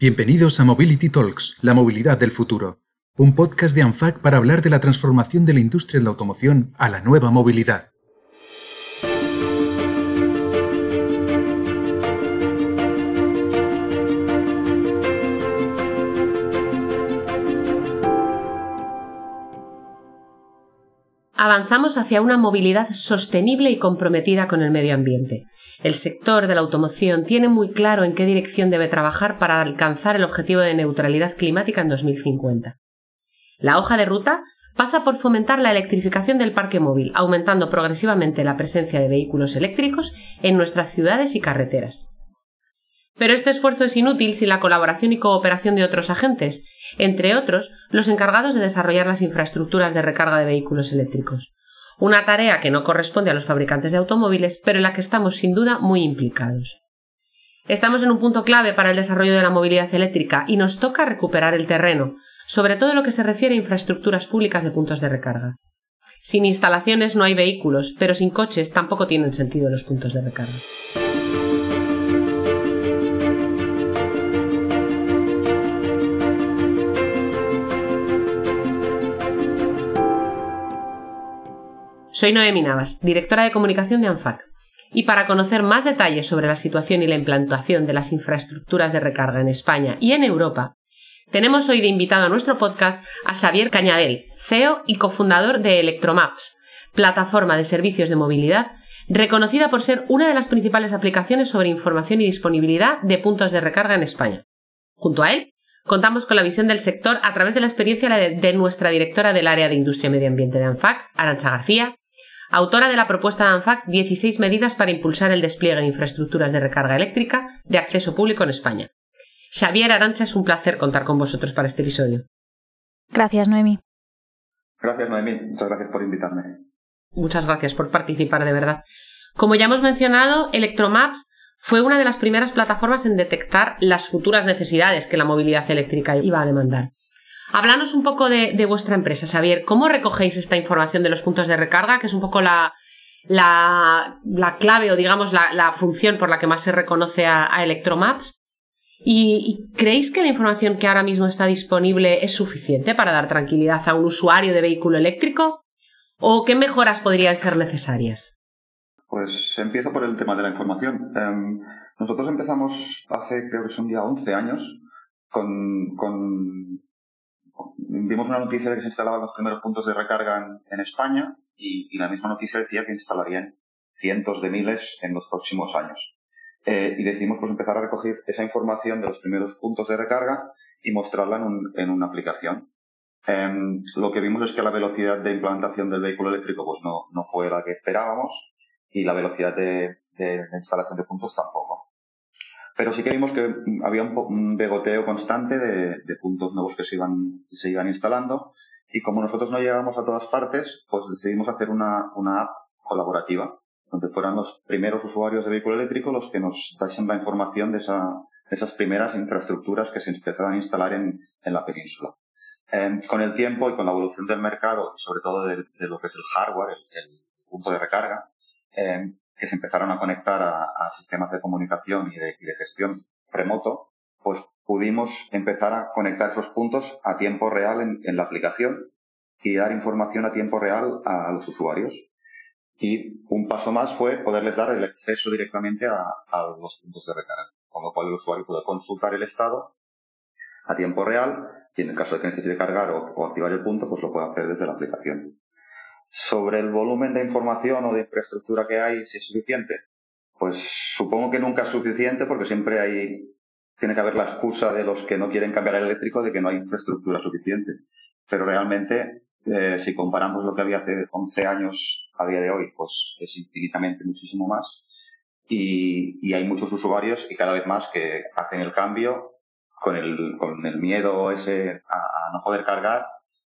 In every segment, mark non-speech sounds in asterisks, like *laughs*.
Bienvenidos a Mobility Talks, la movilidad del futuro, un podcast de ANFAC para hablar de la transformación de la industria de la automoción a la nueva movilidad. avanzamos hacia una movilidad sostenible y comprometida con el medio ambiente. El sector de la automoción tiene muy claro en qué dirección debe trabajar para alcanzar el objetivo de neutralidad climática en 2050. La hoja de ruta pasa por fomentar la electrificación del parque móvil, aumentando progresivamente la presencia de vehículos eléctricos en nuestras ciudades y carreteras. Pero este esfuerzo es inútil sin la colaboración y cooperación de otros agentes, entre otros los encargados de desarrollar las infraestructuras de recarga de vehículos eléctricos. Una tarea que no corresponde a los fabricantes de automóviles, pero en la que estamos sin duda muy implicados. Estamos en un punto clave para el desarrollo de la movilidad eléctrica y nos toca recuperar el terreno, sobre todo en lo que se refiere a infraestructuras públicas de puntos de recarga. Sin instalaciones no hay vehículos, pero sin coches tampoco tienen sentido los puntos de recarga. Soy Noemi Navas, directora de comunicación de ANFAC. Y para conocer más detalles sobre la situación y la implantación de las infraestructuras de recarga en España y en Europa, tenemos hoy de invitado a nuestro podcast a Xavier Cañadel, CEO y cofundador de Electromaps, plataforma de servicios de movilidad reconocida por ser una de las principales aplicaciones sobre información y disponibilidad de puntos de recarga en España. Junto a él, contamos con la visión del sector a través de la experiencia de nuestra directora del área de Industria y Medio Ambiente de ANFAC, Arancha García, autora de la propuesta de ANFAC 16 medidas para impulsar el despliegue de infraestructuras de recarga eléctrica de acceso público en España. Xavier Arancha, es un placer contar con vosotros para este episodio. Gracias, Noemi. Gracias, Noemi. Muchas gracias por invitarme. Muchas gracias por participar, de verdad. Como ya hemos mencionado, Electromaps fue una de las primeras plataformas en detectar las futuras necesidades que la movilidad eléctrica iba a demandar. Háblanos un poco de, vuestra empresa, Xavier. ¿Cómo recogéis esta información de los puntos de recarga, que es un poco la, clave o digamos la, función por la que más se reconoce a, Electromaps? ¿Y, creéis que la información que ahora mismo está disponible es suficiente para dar tranquilidad a un usuario de vehículo eléctrico? ¿O qué mejoras podrían ser necesarias? Pues empiezo por el tema de la información. Em, nosotros empezamos hace, creo que son ya 11 años, con vimos una noticia de que se instalaban los primeros puntos de recarga en, España y, la misma noticia decía que instalarían cientos de miles en los próximos años. Eh, y decidimos pues empezar a recoger esa información de los primeros puntos de recarga y mostrarla en, una aplicación. Em, lo que vimos es que la velocidad de implantación del vehículo eléctrico pues no, no fue la que esperábamos y la velocidad de instalación de puntos tampoco. Pero sí que vimos que había un, begoteo constante de, puntos nuevos que se iban, se iban instalando. Y como nosotros no llegamos a todas partes, pues decidimos hacer una, app colaborativa, donde fueran los primeros usuarios de vehículo eléctrico los que nos dasen la información de, esas primeras infraestructuras que se empezaban a instalar en, la península. Em, con el tiempo y con la evolución del mercado, sobre todo de, lo que es el hardware, el, punto de recarga, em, que se empezaron a conectar a, sistemas de comunicación y de, gestión remoto, pues pudimos empezar a conectar esos puntos a tiempo real en, la aplicación y dar información a tiempo real a, los usuarios. Y un paso más fue poderles dar el acceso directamente a, los puntos de recarga, con lo cual el usuario puede consultar el estado a tiempo real y en el caso de que necesite cargar o, o activar el punto, pues lo puede hacer desde la aplicación. Sobre el volumen de información o de infraestructura que hay, si es suficiente, pues supongo que nunca es suficiente porque siempre hay, tiene que haber la excusa de los que no quieren cambiar el eléctrico de que no hay infraestructura suficiente. Pero realmente, eh, si comparamos lo que había hace 11 años a día de hoy, pues es infinitamente muchísimo más. Y, hay muchos usuarios y cada vez más que hacen el cambio con el, con el miedo ese a no poder cargar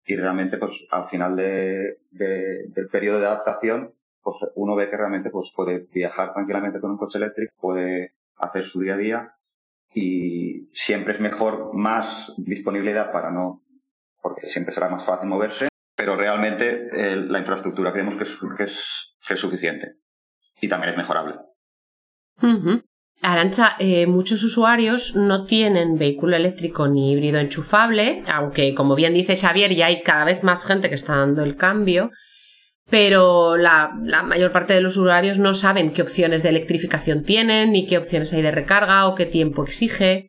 y realmente pues al final de, del periodo de adaptación pues uno ve que realmente pues puede viajar tranquilamente con un coche eléctrico, puede hacer su día a día y siempre es mejor más disponibilidad para no, porque siempre será más fácil moverse, pero realmente eh, la infraestructura creemos que es, que es, suficiente y también es mejorable. Arancha, eh, muchos usuarios no tienen vehículo eléctrico ni híbrido enchufable, aunque como bien dice Xavier, ya hay cada vez más gente que está dando el cambio, pero la, mayor parte de los usuarios no saben qué opciones de electrificación tienen, ni qué opciones hay de recarga o qué tiempo exige.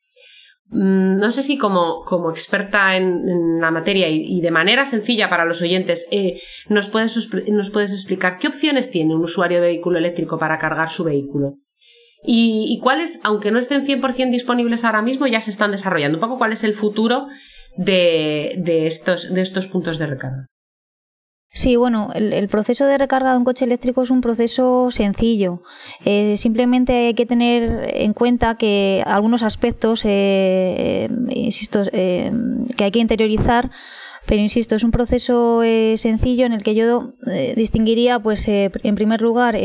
Mm, no sé si como, como experta en, la materia y, de manera sencilla para los oyentes, eh, nos, puedes, nos puedes explicar qué opciones tiene un usuario de vehículo eléctrico para cargar su vehículo. Y, y cuáles, aunque no estén 100% disponibles ahora mismo, ya se están desarrollando. Un poco cuál es el futuro de, de, estos, de estos puntos de recarga. Sí, bueno, el, proceso de recarga de un coche eléctrico es un proceso sencillo. Eh, simplemente hay que tener en cuenta que algunos aspectos, eh, eh, insisto, que hay que interiorizar pero insisto, es un proceso eh, sencillo en el que yo eh, distinguiría, pues, eh, en primer lugar,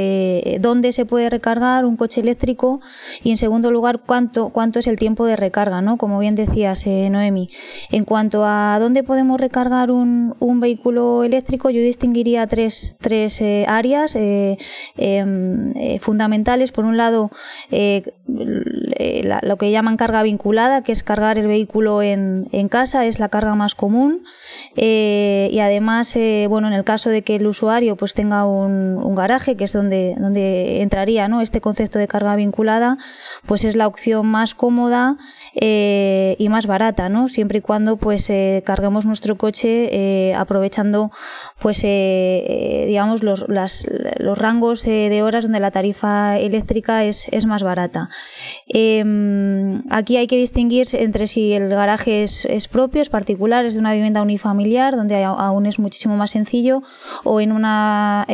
dónde se puede recargar un coche eléctrico y, en segundo lugar, cuánto, cuánto es el tiempo de recarga, ¿no? Como bien decías, Noemi. En cuanto a dónde podemos recargar un, un vehículo eléctrico, yo distinguiría tres, tres áreas em, fundamentales. Por un lado, lo que llaman carga vinculada, que es cargar el vehículo en, en casa, es la carga más común. Eh, y además, eh, bueno, en el caso de que el usuario pues tenga un, garaje, que es donde, donde entraría ¿no? este concepto de carga vinculada, pues es la opción más cómoda eh, y más barata, ¿no? Siempre y cuando pues carguemos nuestro coche aprovechando pues digamos los, los rangos de horas donde la tarifa eléctrica es, es más barata. Em, aquí hay que distinguir entre si el garaje es, es, propio, es particular, es de una vivienda unifamiliar, donde aún es muchísimo más sencillo, o en una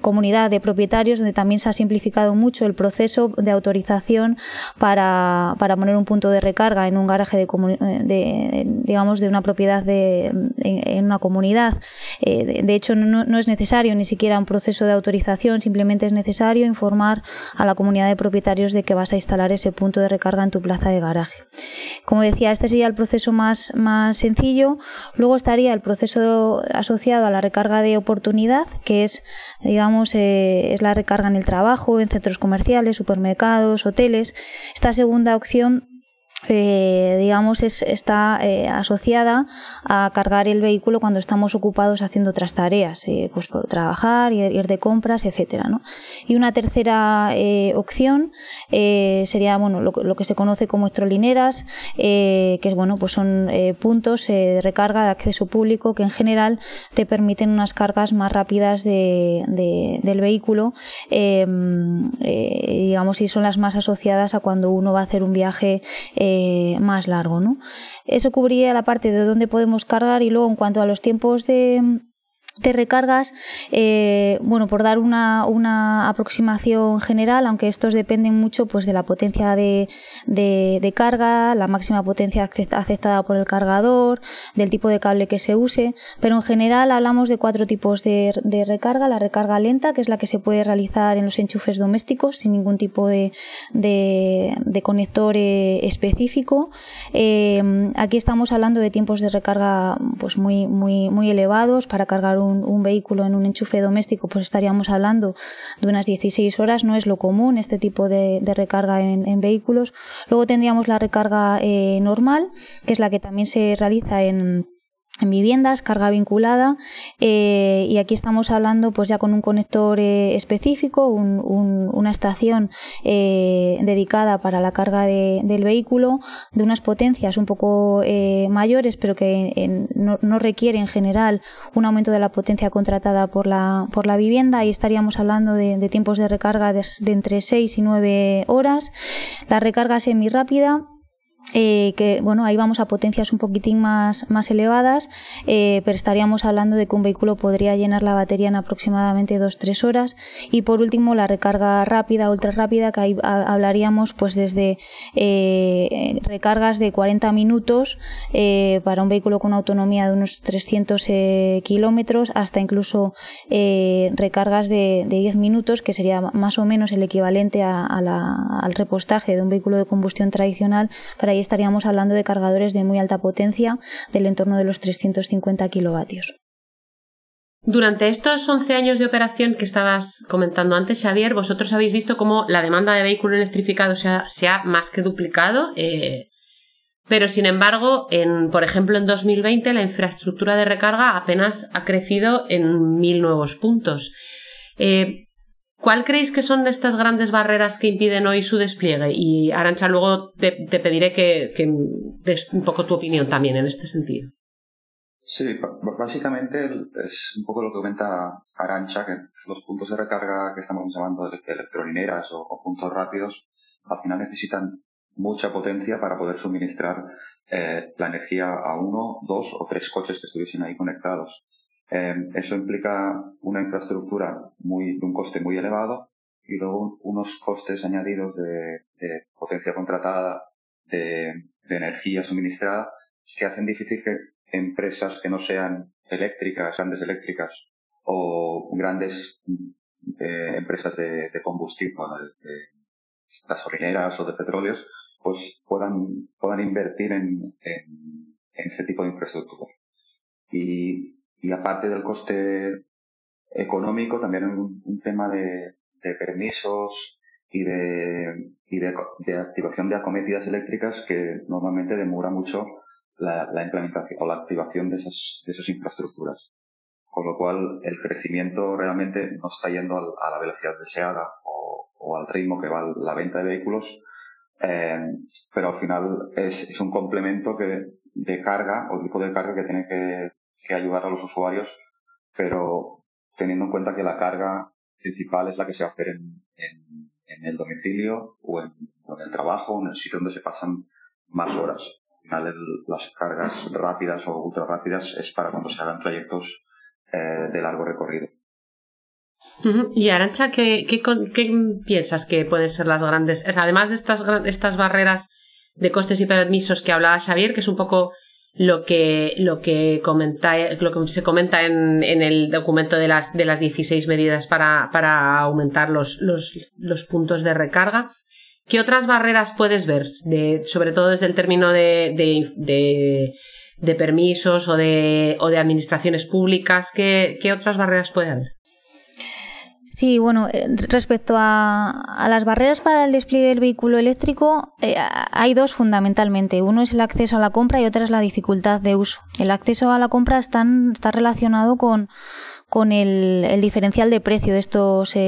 comunidad de propietarios donde también se ha simplificado mucho el proceso de autorización para, para poner un punto de carga en un garaje de, de digamos de una propiedad de, en, una comunidad. Eh, de, hecho, no, no, es necesario ni siquiera un proceso de autorización, simplemente es necesario informar a la comunidad de propietarios de que vas a instalar ese punto de recarga en tu plaza de garaje. Como decía, este sería el proceso más, más sencillo. Luego estaría el proceso asociado a la recarga de oportunidad, que es digamos, eh, es la recarga en el trabajo, en centros comerciales, supermercados, hoteles. Esta segunda opción eh, digamos, es, está eh, asociada a cargar el vehículo cuando estamos ocupados haciendo otras tareas, eh, pues por trabajar, ir, ir de compras, etcétera, ¿no? Y una tercera opción sería, bueno, lo, que se conoce como electrolineras, que bueno, pues son puntos de recarga de acceso público que en general te permiten unas cargas más rápidas de, de, del vehículo, digamos, y son las más asociadas a cuando uno va a hacer un viaje más largo. ¿no? Eso cubriría la parte de dónde podemos cargar y luego en cuanto a los tiempos de, de recargas, eh, bueno, por dar una, una, aproximación general, aunque estos dependen mucho pues de la potencia de, de, carga, la máxima potencia aceptada por el cargador, del tipo de cable que se use, pero en general hablamos de cuatro tipos de, de recarga, la recarga lenta, que es la que se puede realizar en los enchufes domésticos sin ningún tipo de conector eh, específico. Eh, aquí estamos hablando de tiempos de recarga pues muy, muy, muy elevados para cargar un, vehículo en un enchufe doméstico, pues estaríamos hablando de unas 16 horas. No es lo común este tipo de, recarga en, vehículos. Luego tendríamos la recarga eh, normal, que es la que también se realiza en en viviendas, carga vinculada eh, y aquí estamos hablando pues ya con un conector eh, específico, una estación eh, dedicada para la carga del vehículo de unas potencias un poco mayores pero que no, no, requiere en general un aumento de la potencia contratada por la, por la vivienda y estaríamos hablando de, tiempos de recarga de, de entre 6 y 9 horas. La recarga semi rápida eh, que bueno ahí vamos a potencias un poquitín más, más elevadas eh, pero estaríamos hablando de que un vehículo podría llenar la batería en aproximadamente 2-3 horas. Y por último la recarga rápida ultra rápida que ahí hablaríamos pues desde eh, recargas de 40 minutos para un vehículo con autonomía de unos 300 kilómetros hasta incluso recargas de, de, 10 minutos que sería más o menos el equivalente a, la, al repostaje de un vehículo de combustión tradicional para ahí estaríamos hablando de cargadores de muy alta potencia del entorno de los 350 kilovatios. Durante estos 11 años de operación que estabas comentando antes, Xavier, vosotros habéis visto cómo la demanda de vehículo electrificado se ha, se ha más que duplicado. Eh, pero, sin embargo, en, por ejemplo, en 2020 la infraestructura de recarga apenas ha crecido en mil nuevos puntos. Eh, ¿Cuál creéis que son estas grandes barreras que impiden hoy su despliegue? Y Arancha, luego te, pediré que, des un poco tu opinión también en este sentido. Sí, básicamente es un poco lo que comenta Arancha, que los puntos de recarga que estamos llamando electrolineras o, puntos rápidos, al final necesitan mucha potencia para poder suministrar eh, la energía a uno, dos o tres coches que estuviesen ahí conectados. Eh, eso implica una infraestructura muy, de un coste muy elevado y luego unos costes añadidos de, potencia contratada, de, de energía suministrada, que hacen difícil que empresas que no sean eléctricas, grandes eléctricas o grandes eh, empresas de, combustible, de, gasolineras o de petróleos, pues puedan, puedan invertir en, en, este tipo de infraestructura. Y, y aparte del coste económico, también un, un tema de, permisos y, de, y de, de, activación de acometidas eléctricas que normalmente demora mucho la, implementación o la activación de esas, de esas infraestructuras. Con lo cual, el crecimiento realmente no está yendo a la velocidad deseada o, o al ritmo que va la venta de vehículos, eh, pero al final es, es, un complemento que, de carga o tipo de carga que tiene que, que ayudar a los usuarios, pero teniendo en cuenta que la carga principal es la que se va a hacer en, el domicilio o en, el trabajo en el sitio donde se pasan más horas. Final las cargas rápidas o ultra rápidas es para cuando se hagan trayectos eh, de largo recorrido. Y Arancha, ¿qué, qué, piensas que pueden ser las grandes, además de estas, estas barreras de costes y permisos que hablaba Xavier, que es un poco lo que, lo que, comenta, lo que se comenta en, en, el documento de las, de las 16 medidas para, para aumentar los, los, los puntos de recarga. ¿Qué otras barreras puedes ver, sobre todo desde el término de, de, permisos o de, o de administraciones públicas? ¿Qué, otras barreras puede haber? Sí, bueno, eh, respecto a, las barreras para el despliegue del vehículo eléctrico, eh, hay dos fundamentalmente. Uno es el acceso a la compra y otra es la dificultad de uso. El acceso a la compra está relacionado con con el, diferencial de precio de estos eh,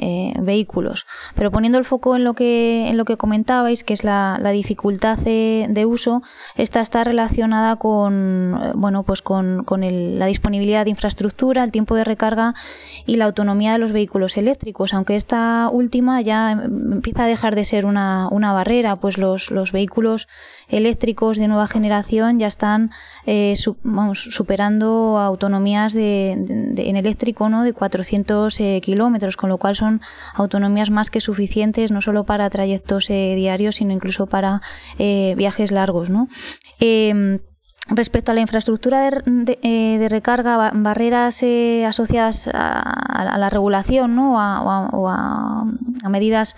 eh, vehículos. Pero poniendo el foco en lo que, en lo que comentabais, que es la, dificultad de, uso, esta está relacionada con, eh, bueno, pues con, la disponibilidad de infraestructura, el tiempo de recarga y la autonomía de los vehículos eléctricos, aunque esta última ya empieza a dejar de ser una, barrera, pues los, los vehículos eléctricos de nueva generación ya están eh, superando autonomías de, en eléctrico ¿no? de 400 eh, kilómetros, con lo cual son autonomías más que suficientes no solo para trayectos eh, diarios, sino incluso para viajes largos. ¿no? Em, Respecto a la infraestructura de, de, recarga, barreras asociadas a, la regulación ¿no? o, a, medidas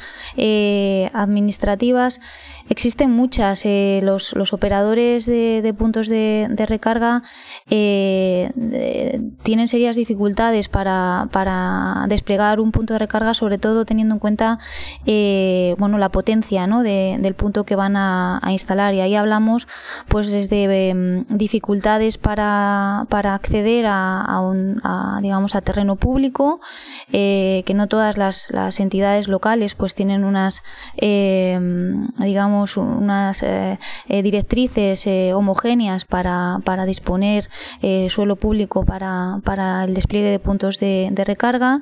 administrativas, Existen muchas. Eh, los, los, operadores de, puntos de, recarga eh, tienen serias dificultades para, para, desplegar un punto de recarga, sobre todo teniendo en cuenta eh, bueno, la potencia ¿no? del punto que van a, instalar. Y ahí hablamos pues desde em, dificultades para, para acceder a, un, digamos, a terreno público, que no todas las, las entidades locales pues tienen unas em, digamos unas eh, eh, directrices eh, homogéneas para, para disponer suelo público para, para, el despliegue de puntos de, de recarga,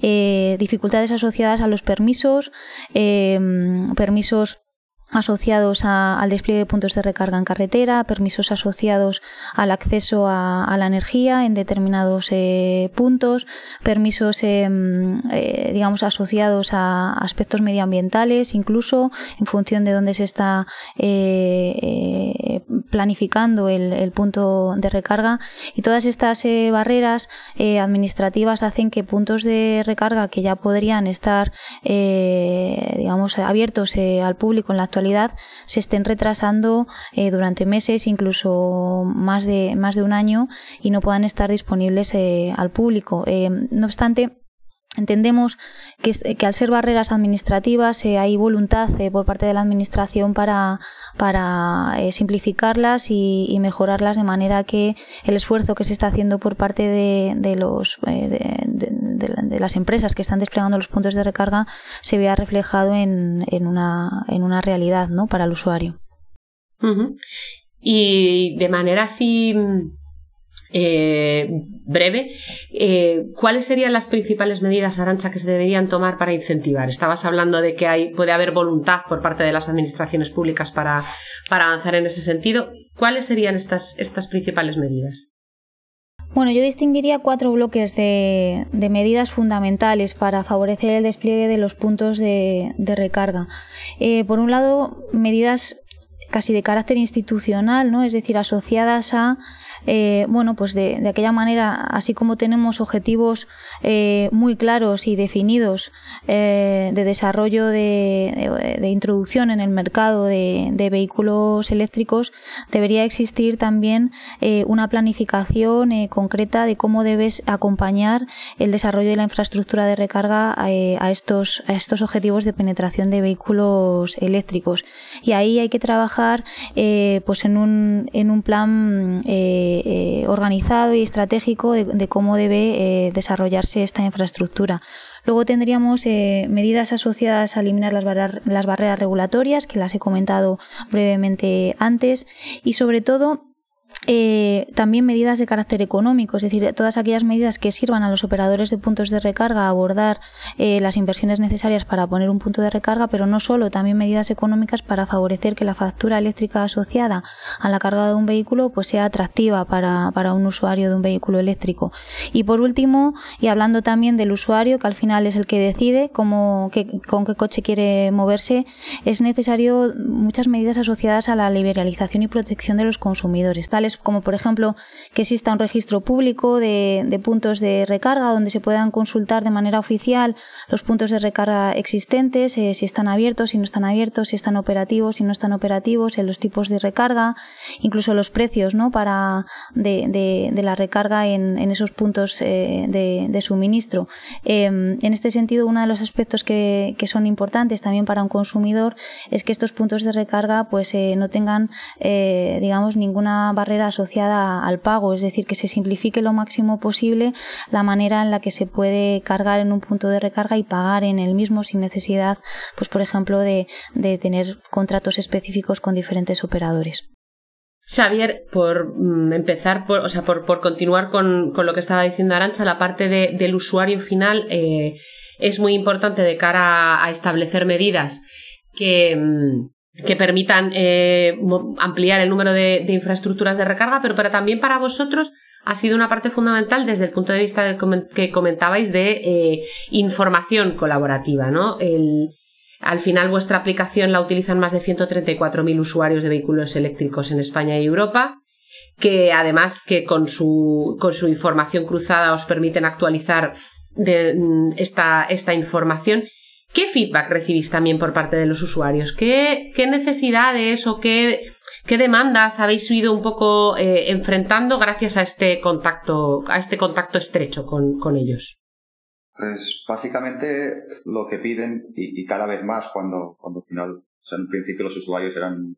dificultades asociadas a los permisos, permisos asociados al despliegue de puntos de recarga en carretera, permisos asociados al acceso a, la energía en determinados eh, puntos, permisos, em, eh, digamos, asociados a aspectos medioambientales, incluso en función de dónde se está eh, planificando el, punto de recarga. Y todas estas eh, barreras eh, administrativas hacen que puntos de recarga que ya podrían estar digamos abiertos al público en la actualidad se estén retrasando durante meses incluso más de más de un año y no puedan estar disponibles al público. No obstante Entendemos que, al ser barreras administrativas eh, hay voluntad eh, por parte de la Administración para, eh, simplificarlas y, mejorarlas de manera que el esfuerzo que se está haciendo por parte de, de los, de, las empresas que están desplegando los puntos de recarga se vea reflejado en, en, una, en una realidad ¿no? para el usuario. Y de manera así eh, breve, eh, ¿cuáles serían las principales medidas, Arancha, que se deberían tomar para incentivar? Estabas hablando de que hay, puede haber voluntad por parte de las administraciones públicas para, avanzar en ese sentido. ¿Cuáles serían estas, estas principales medidas? Bueno, yo distinguiría cuatro bloques de, medidas fundamentales para favorecer el despliegue de los puntos de, recarga. Eh, por un lado, medidas casi de carácter institucional, ¿no? es decir, asociadas a eh, bueno, pues de, aquella manera, así como tenemos objetivos eh, muy claros y definidos eh, de desarrollo de, introducción en el mercado de, vehículos eléctricos, debería existir también una planificación concreta de cómo debes acompañar el desarrollo de la infraestructura de recarga a, estos, a estos objetivos de penetración de vehículos eléctricos. Y ahí hay que trabajar pues en un, en un plan eh, organizado y estratégico de, cómo debe eh, desarrollarse esta infraestructura. Luego tendríamos eh, medidas asociadas a eliminar las, las barreras regulatorias, que las he comentado brevemente antes, y sobre todo eh, también medidas de carácter económico, es decir, todas aquellas medidas que sirvan a los operadores de puntos de recarga a abordar eh, las inversiones necesarias para poner un punto de recarga, pero no solo, también medidas económicas para favorecer que la factura eléctrica asociada a la carga de un vehículo pues sea atractiva para, para un usuario de un vehículo eléctrico. Y por último, y hablando también del usuario, que al final es el que decide cómo, con qué coche quiere moverse, es necesario muchas medidas asociadas a la liberalización y protección de los consumidores como por ejemplo que exista un registro público de, puntos de recarga donde se puedan consultar de manera oficial los puntos de recarga existentes, eh, si están abiertos, si no están abiertos, si están operativos, si no están operativos, en los tipos de recarga, incluso los precios ¿no? para de, la recarga en, esos puntos eh, de, suministro. Em, en este sentido, uno de los aspectos que, son importantes también para un consumidor es que estos puntos de recarga pues eh, no tengan digamos ninguna asociada al pago, es decir, que se simplifique lo máximo posible la manera en la que se puede cargar en un punto de recarga y pagar en el mismo sin necesidad, pues por ejemplo, de, tener contratos específicos con diferentes operadores. Xavier, por mm, empezar, por, o sea, por, continuar con, lo que estaba diciendo Arancha, la parte del usuario final eh, es muy importante de cara a establecer medidas que, mm, que permitan eh, ampliar el número de, infraestructuras de recarga, pero, pero, también para vosotros ha sido una parte fundamental desde el punto de vista que comentabais de eh, información colaborativa, ¿no? al final vuestra aplicación la utilizan más de 134.000 usuarios de vehículos eléctricos en España y Europa, que además que con su, con su información cruzada os permiten actualizar mm, esta, esta información ¿Qué feedback recibís también por parte de los usuarios? ¿Qué, necesidades o qué, demandas habéis ido un poco eh, enfrentando gracias a este contacto, a este contacto estrecho con, ellos? Pues básicamente lo que piden, y, cada vez más cuando, cuando al final, en principio los usuarios eran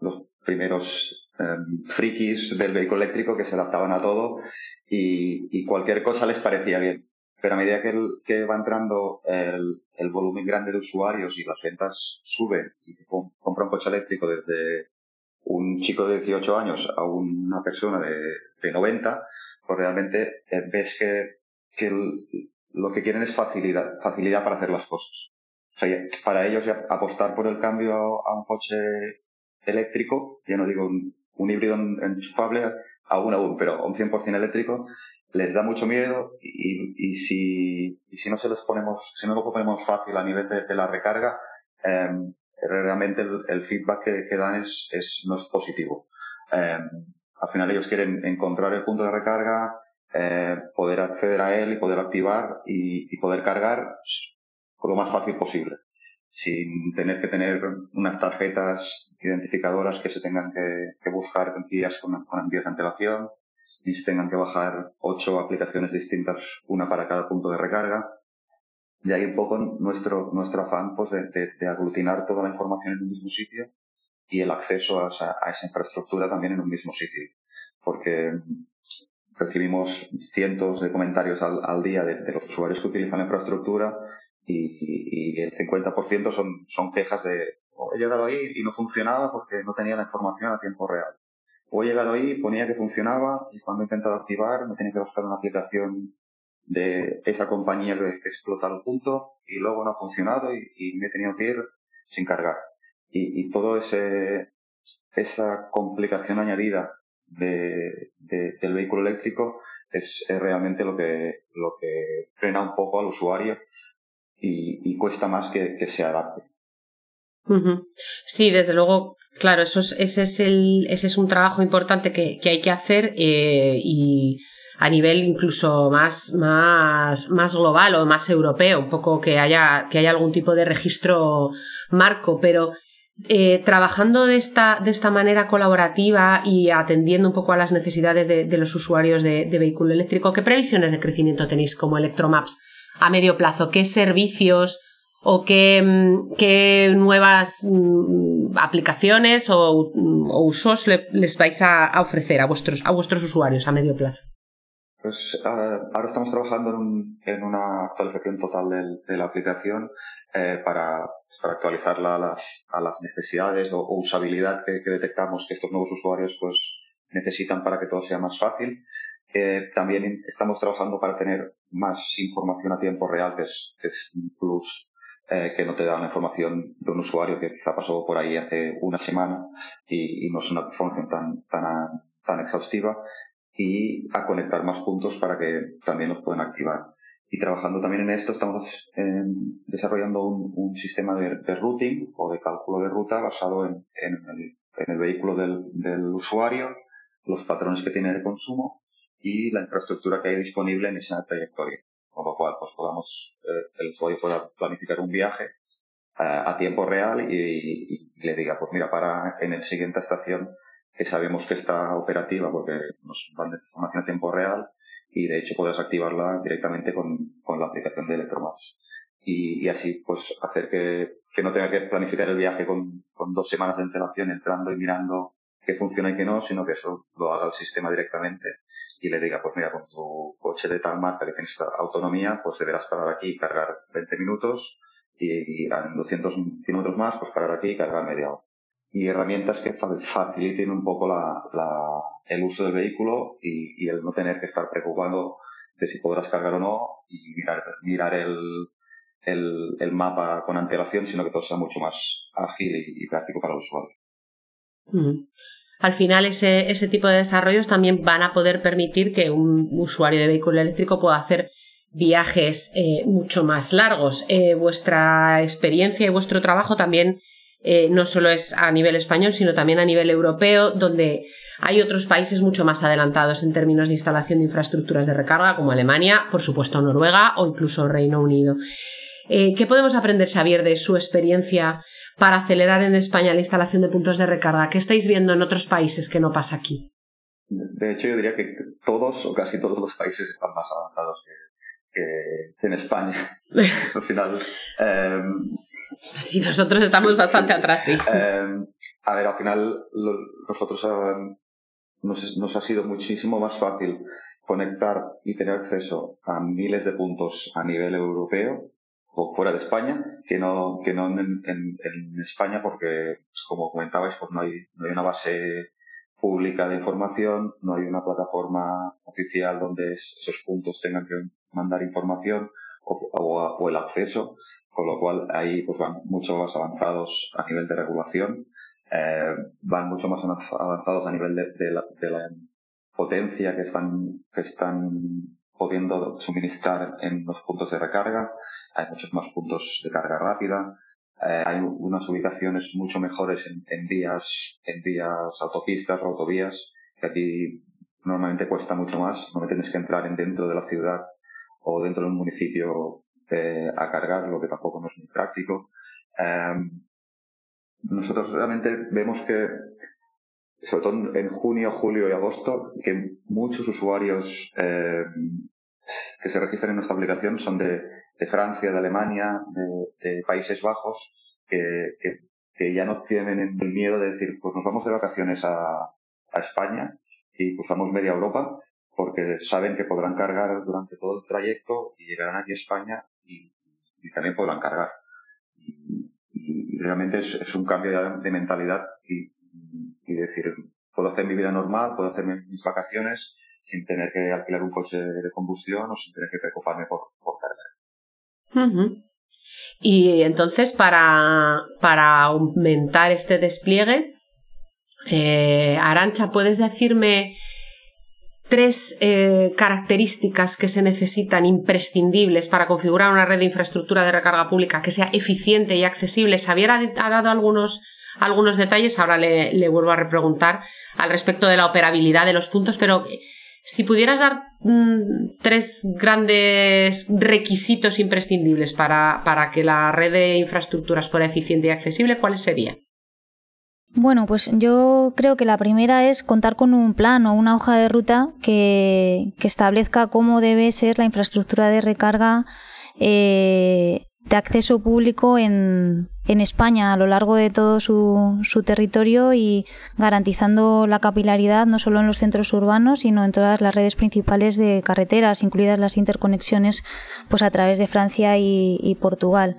los primeros em, frikis del vehículo eléctrico que se adaptaban a todo y cualquier cosa les parecía bien pero a medida que, va entrando el, volumen grande de usuarios y las ventas suben y compra un coche eléctrico desde un chico de 18 años a una persona de, de 90, pues realmente eh, ves que, que lo que quieren es facilidad, facilidad para hacer las cosas. O sea, para ellos apostar por el cambio a un coche eléctrico, ya no digo un, un híbrido enchufable, aún aún, pero un 100% eléctrico, les da mucho miedo y, y, si, y si no se los ponemos, si no lo ponemos fácil a nivel de, la recarga, eh, realmente el, feedback que, dan es, es, no es positivo. Em, al final ellos quieren encontrar el punto de recarga, eh, poder acceder a él y poder activar y, poder cargar lo más fácil posible, sin tener que tener unas tarjetas identificadoras que se tengan que, buscar días con, con días de antelación, ni se tengan que bajar ocho aplicaciones distintas, una para cada punto de recarga. Y ahí un poco nuestro, nuestro afán pues, de, aglutinar toda la información en un mismo sitio y el acceso a esa, a esa infraestructura también en un mismo sitio. Porque recibimos cientos de comentarios al, al día de, de, los usuarios que utilizan la infraestructura y, y el 50% son, son quejas de oh, he llegado ahí y no funcionaba porque no tenía la información a tiempo real. O he llegado ahí, ponía que funcionaba y cuando he intentado activar me tenía que buscar una aplicación de esa compañía que, explota el punto y luego no ha funcionado y, me he tenido que ir sin cargar. Y, y todo ese, esa complicación añadida de, del vehículo eléctrico es, realmente lo que, lo que frena un poco al usuario y, cuesta más que, que se adapte. Sí, desde luego, claro, eso es, ese, es el, ese es un trabajo importante que, hay que hacer eh, y a nivel incluso más, más, más global o más europeo, un poco que haya, que haya algún tipo de registro marco, pero eh, trabajando de esta, de esta manera colaborativa y atendiendo un poco a las necesidades de, de los usuarios de, de, vehículo eléctrico, ¿qué previsiones de crecimiento tenéis como Electromaps a medio plazo? ¿Qué servicios o qué, mm, qué nuevas mm, aplicaciones o, usos les vais a, ofrecer a vuestros, a vuestros usuarios a medio plazo? Pues ahora estamos trabajando en, en, una actualización total de, la aplicación eh, para, para, actualizarla a las, a las necesidades o, usabilidad que, detectamos que estos nuevos usuarios pues necesitan para que todo sea más fácil. Eh, también estamos trabajando para tener más información a tiempo real, que es, que es un plus eh, que no te da una información de un usuario que quizá pasó por ahí hace una semana y, no es una información tan, tan, tan exhaustiva y a conectar más puntos para que también los puedan activar. Y trabajando también en esto estamos desarrollando un, sistema de, routing o de cálculo de ruta basado en, el, en el, vehículo del, del, usuario, los patrones que tiene de consumo y la infraestructura que hay disponible en esa trayectoria con lo cual pues podamos, eh, usuario pueda planificar un viaje eh, a tiempo real y, le diga, pues mira, para en el siguiente estación que sabemos que está operativa porque nos dan información a tiempo real y de hecho puedes activarla directamente con, con la aplicación de Electromaps. Y, y, así pues hacer que, que no tenga que planificar el viaje con, con dos semanas de antelación entrando y mirando qué funciona y qué no, sino que eso lo haga el sistema directamente y le diga, pues mira, con tu coche de tal marca que tienes autonomía, pues deberás parar aquí y cargar 20 minutos y, en 200 minutos más, pues parar aquí y cargar media hora. Y herramientas que faciliten un poco la, el uso del vehículo y, el no tener que estar preocupado de si podrás cargar o no y mirar, mirar el, el, mapa con antelación, sino que todo sea mucho más ágil y, práctico para el usuario. Al final ese, ese tipo de desarrollos también van a poder permitir que un usuario de vehículo eléctrico pueda hacer viajes eh, mucho más largos. Eh, vuestra experiencia y vuestro trabajo también eh, no solo es a nivel español, sino también a nivel europeo, donde hay otros países mucho más adelantados en términos de instalación de infraestructuras de recarga, como Alemania, por supuesto Noruega o incluso Reino Unido. ¿Qué podemos aprender, Xavier, de su experiencia para acelerar en España la instalación de puntos de recarga? ¿Qué estáis viendo en otros países que no pasa aquí? De hecho, yo diría que todos o casi todos los países están más avanzados que, en España. *laughs* al final. Em, sí, nosotros estamos bastante atrás, sí. Em, a ver, al final, nosotros em, nos, nos ha sido muchísimo más fácil conectar y tener acceso a miles de puntos a nivel europeo o fuera de España que no, que no en, en, España porque, pues, como comentabais, pues no hay, no hay una base pública de información, no hay una plataforma oficial donde esos puntos tengan que mandar información o, o, el acceso, con lo cual ahí pues van mucho más avanzados a nivel de regulación, eh, van mucho más avanzados a nivel de, de, la, de la potencia que están, que están pudiendo suministrar en los puntos de recarga, hay muchos más puntos de carga rápida, eh, hay unas ubicaciones mucho mejores en, en, vías, en vías autopistas o autovías, que aquí normalmente cuesta mucho más, no tienes que entrar en dentro de la ciudad o dentro del municipio eh, a cargar, lo que tampoco no es muy práctico. Eh, nosotros realmente vemos que, sobre todo en junio, julio y agosto, que muchos usuarios eh, que se registran en nuestra aplicación son de, de Francia, de Alemania, de, Países Bajos, que, ya no tienen el miedo de decir, pues nos vamos de vacaciones a, España y cruzamos media Europa, porque saben que podrán cargar durante todo el trayecto y llegarán aquí a España y, también podrán cargar. Y, realmente es, un cambio de, mentalidad y, decir, puedo hacer mi vida normal, puedo hacer mis vacaciones sin tener que alquilar un coche de combustión o sin tener que preocuparme por. Y entonces, para, para aumentar este despliegue, eh, Arancha, ¿puedes decirme tres eh, características que se necesitan imprescindibles para configurar una red de infraestructura de recarga pública que sea eficiente y accesible. Xavier ha, dado algunos, algunos detalles, ahora le, vuelvo a repreguntar al respecto de la operabilidad de los puntos, pero si pudieras dar mmm, tres grandes requisitos imprescindibles para, para que la red de infraestructuras fuera eficiente y accesible, ¿cuáles serían? Bueno, pues yo creo que la primera es contar con un plan o una hoja de ruta que, que establezca cómo debe ser la infraestructura de recarga eh, de acceso público en, en, España a lo largo de todo su, su, territorio y garantizando la capilaridad no solo en los centros urbanos, sino en todas las redes principales de carreteras, incluidas las interconexiones pues a través de Francia y, y Portugal.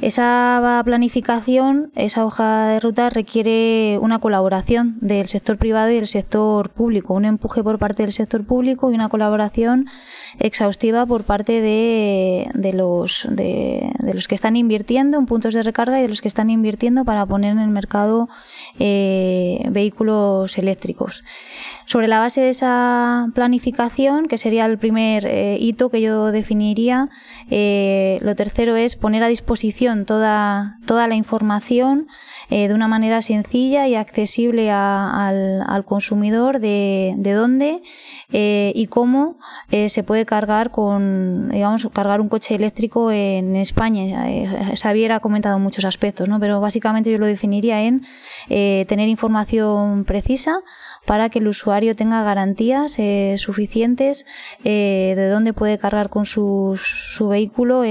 Esa planificación, esa hoja de ruta requiere una colaboración del sector privado y del sector público, un empuje por parte del sector público y una colaboración exhaustiva por parte de, de los, de, de, los que están invirtiendo en puntos de recarga y de los que están invirtiendo para poner en el mercado eh, vehículos eléctricos. Sobre la base de esa planificación, que sería el primer eh, hito que yo definiría, eh, lo tercero es poner a disposición toda, toda la información eh, de una manera sencilla y accesible a, al, al, consumidor de, de dónde eh, y cómo eh, se puede cargar con, digamos, cargar un coche eléctrico en España. Eh, Xavier ha comentado muchos aspectos, ¿no? Pero básicamente yo lo definiría en eh, tener información precisa para que el usuario tenga garantías eh, suficientes eh, de dónde puede cargar con su, su vehículo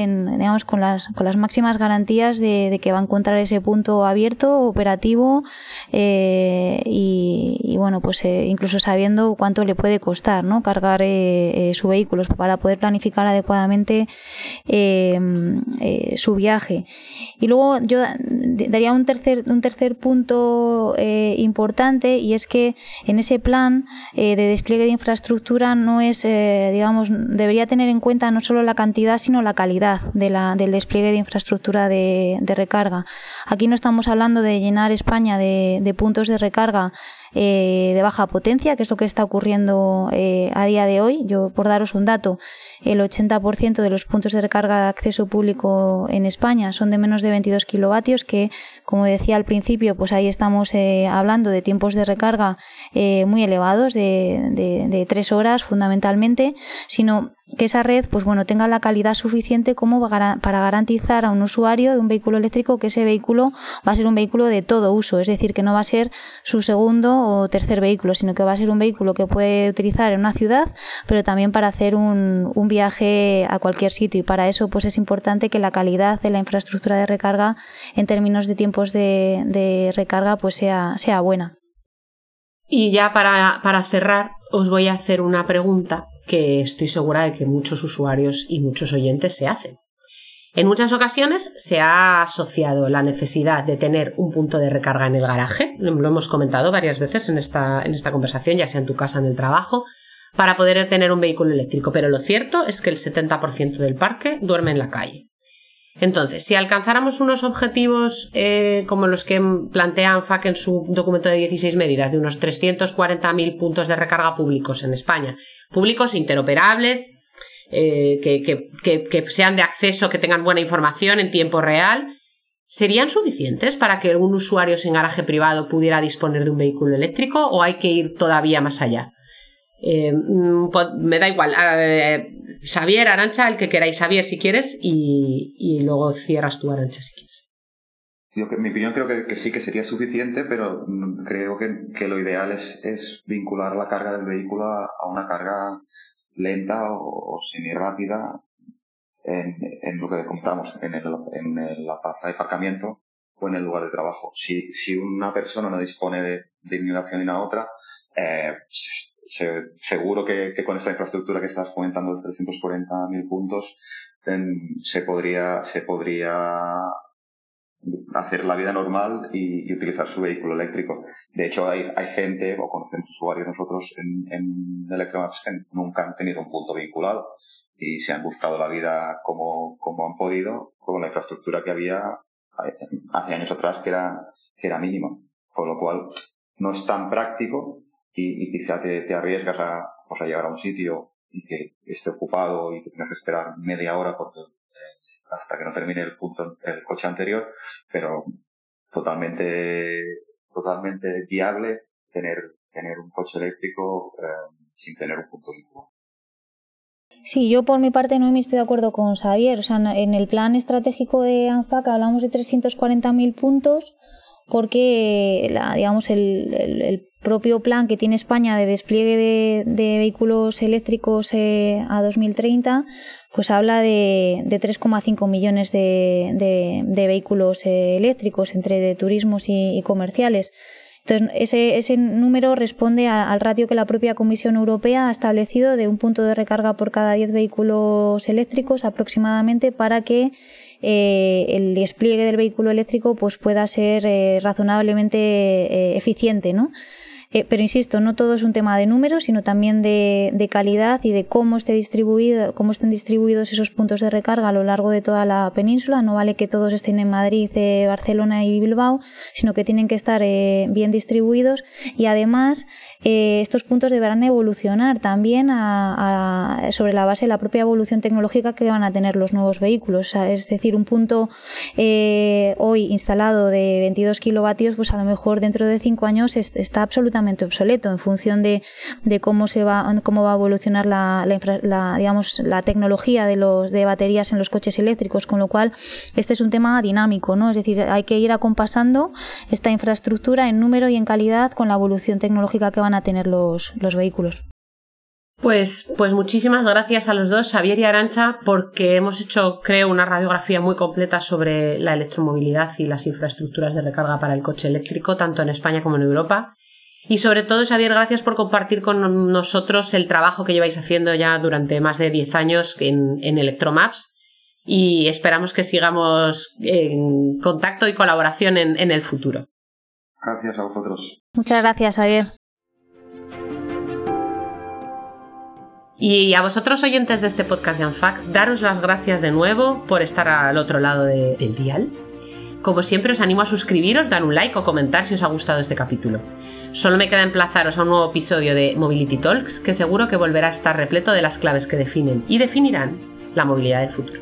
con las, con las máximas garantías de, que va a encontrar ese punto abierto, operativo eh, y, y, bueno, pues incluso sabiendo cuánto le puede costar ¿no? cargar su vehículo para poder planificar adecuadamente su viaje. Y luego yo daría un tercer, un tercer punto importante y es que en ese plan eh, de despliegue de infraestructura no es, eh, digamos, debería tener en cuenta no solo la cantidad, sino la calidad de la, del despliegue de infraestructura de, recarga. Aquí no estamos hablando de llenar España de puntos de recarga eh, de baja potencia, que es lo que está ocurriendo eh, a día de hoy. Yo, por daros un dato, el 80% de los puntos de recarga de acceso público en España son de menos de 22 kilovatios, que, como decía al principio, pues ahí estamos eh, hablando de tiempos de recarga eh, muy elevados, de, de, de tres horas fundamentalmente, sino que esa red pues bueno tenga la calidad suficiente como para garantizar a un usuario de un vehículo eléctrico que ese vehículo va a ser un vehículo de todo uso, es decir, que no va a ser su segundo o tercer vehículo, sino que va a ser un vehículo que puede utilizar en una ciudad, pero también para hacer un, un viaje a cualquier sitio. Y para eso pues es importante que la calidad de la infraestructura de recarga en términos de tiempos de, recarga pues sea, sea buena. Y ya para cerrar os voy a hacer una pregunta que estoy segura de que muchos usuarios y muchos oyentes se hacen. En muchas ocasiones se ha asociado la necesidad de tener un punto de recarga en el garaje, lo hemos comentado varias veces en esta, en esta conversación, ya sea en tu casa, en el trabajo, para poder tener un vehículo eléctrico, pero lo cierto es que el 70% del parque duerme en la calle. Entonces, si alcanzáramos unos objetivos eh, como los que plantea ANFAC en su documento de 16 medidas, de unos 340.000 puntos de recarga públicos en España, públicos interoperables, eh, que, que, que, sean de acceso, que tengan buena información en tiempo real, ¿Serían suficientes para que un usuario sin garaje privado pudiera disponer de un vehículo eléctrico o hay que ir todavía más allá? Eh, mm, me da igual. Eh, Xavier, Arancha, el que queráis. Xavier, si quieres, y, luego cierras tu Arancha, si quieres. Mi opinión creo que, sí que sería suficiente, pero creo que, lo ideal es, vincular la carga del vehículo a, una carga lenta o, semi rápida en, lo que comentamos, en, el, en la plaza de aparcamiento o en el lugar de trabajo. Si, si una persona no dispone de, de opción ni la otra, eh, seguro que, con esta infraestructura que estás comentando de 340.000 puntos se podría se podría hacer la vida normal y, utilizar su vehículo eléctrico. De hecho, hay, gente, o conocemos usuarios nosotros en, en Electromaps que nunca han tenido un punto vinculado y se han buscado la vida como, como han podido con la infraestructura que había hace años atrás que era, que era mínima. Con lo cual, no es tan práctico y, quizá te, arriesgas a, pues, a llegar a un sitio y que esté ocupado y que tengas que esperar media hora porque, eh, hasta que no termine el punto el coche anterior, pero totalmente totalmente viable tener tener un coche eléctrico eh, sin tener un punto vinculado. Sí, yo por mi parte no me estoy de acuerdo con Xavier. O sea, en el plan estratégico de ANFAC hablamos de 340.000 puntos porque la, digamos el, el, propio plan que tiene España de despliegue de, vehículos eléctricos eh, a 2030 pues habla de, de 3,5 millones de, vehículos eh, eléctricos entre de turismos y, comerciales. Entonces, ese, número responde al ratio que la propia Comisión Europea ha establecido de un punto de recarga por cada 10 vehículos eléctricos aproximadamente para que eh, el despliegue del vehículo eléctrico pues pueda ser eh, razonablemente eficiente, ¿no? Eh, pero insisto, no todo es un tema de números, sino también de, calidad y de cómo esté distribuido, cómo estén distribuidos esos puntos de recarga a lo largo de toda la península. No vale que todos estén en Madrid, eh, Barcelona y Bilbao, sino que tienen que estar eh, bien distribuidos y además eh, estos puntos deberán evolucionar también a, sobre la base de la propia evolución tecnológica que van a tener los nuevos vehículos. es decir, un punto hoy instalado de 22 kilovatios, pues a lo mejor dentro de cinco años está absolutamente obsoleto en función de, cómo se va cómo va a evolucionar la, la, digamos la tecnología de los de baterías en los coches eléctricos, con lo cual este es un tema dinámico, ¿no? Es decir, hay que ir acompasando esta infraestructura en número y en calidad con la evolución tecnológica que va van a tener los, los vehículos. Pues, pues muchísimas gracias a los dos, Xavier y Arancha, porque hemos hecho, creo, una radiografía muy completa sobre la electromovilidad y las infraestructuras de recarga para el coche eléctrico, tanto en España como en Europa. Y sobre todo, Xavier, gracias por compartir con nosotros el trabajo que lleváis haciendo ya durante más de 10 años en, en Electromaps. Y esperamos que sigamos en contacto y colaboración en, en el futuro. Gracias a vosotros. Muchas gracias, Xavier. Y a vosotros oyentes de este podcast de ANFAC, daros las gracias de nuevo por estar al otro lado del dial. Como siempre os animo a suscribiros, dar un like o comentar si os ha gustado este capítulo. Solo me queda emplazaros a un nuevo episodio de Mobility Talks que seguro que volverá a estar repleto de las claves que definen y definirán la movilidad del futuro.